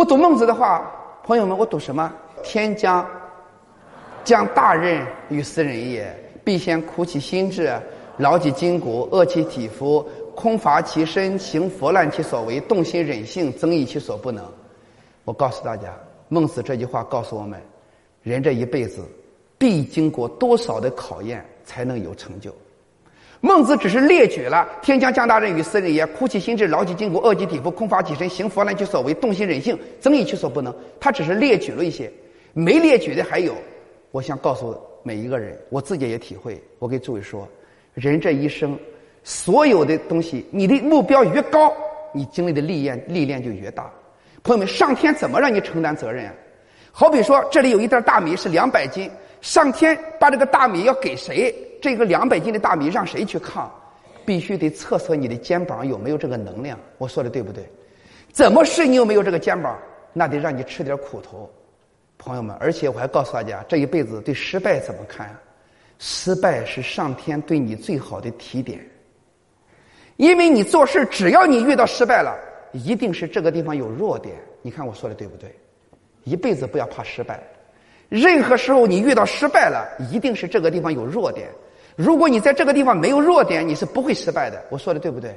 我读孟子的话，朋友们，我读什么？天将将大任于斯人也，必先苦其心志，劳其筋骨，饿其体肤，空乏其身，行拂乱其所为，动心忍性，增益其所不能。我告诉大家，孟子这句话告诉我们：人这一辈子必经过多少的考验，才能有成就。孟子只是列举了“天将降大任于斯人也，苦其心志，劳其筋骨，饿其体肤，空乏其身，行拂乱其所为，动心忍性，增益其所不能。”他只是列举了一些，没列举的还有。我想告诉每一个人，我自己也体会。我给诸位说，人这一生，所有的东西，你的目标越高，你经历的历练历练就越大。朋友们，上天怎么让你承担责任啊？好比说，这里有一袋大米是两百斤，上天把这个大米要给谁？这个两百斤的大米让谁去扛？必须得测测你的肩膀有没有这个能量。我说的对不对？怎么试你有没有这个肩膀？那得让你吃点苦头，朋友们。而且我还告诉大家，这一辈子对失败怎么看？失败是上天对你最好的提点，因为你做事只要你遇到失败了。一定是这个地方有弱点，你看我说的对不对？一辈子不要怕失败，任何时候你遇到失败了，一定是这个地方有弱点。如果你在这个地方没有弱点，你是不会失败的。我说的对不对？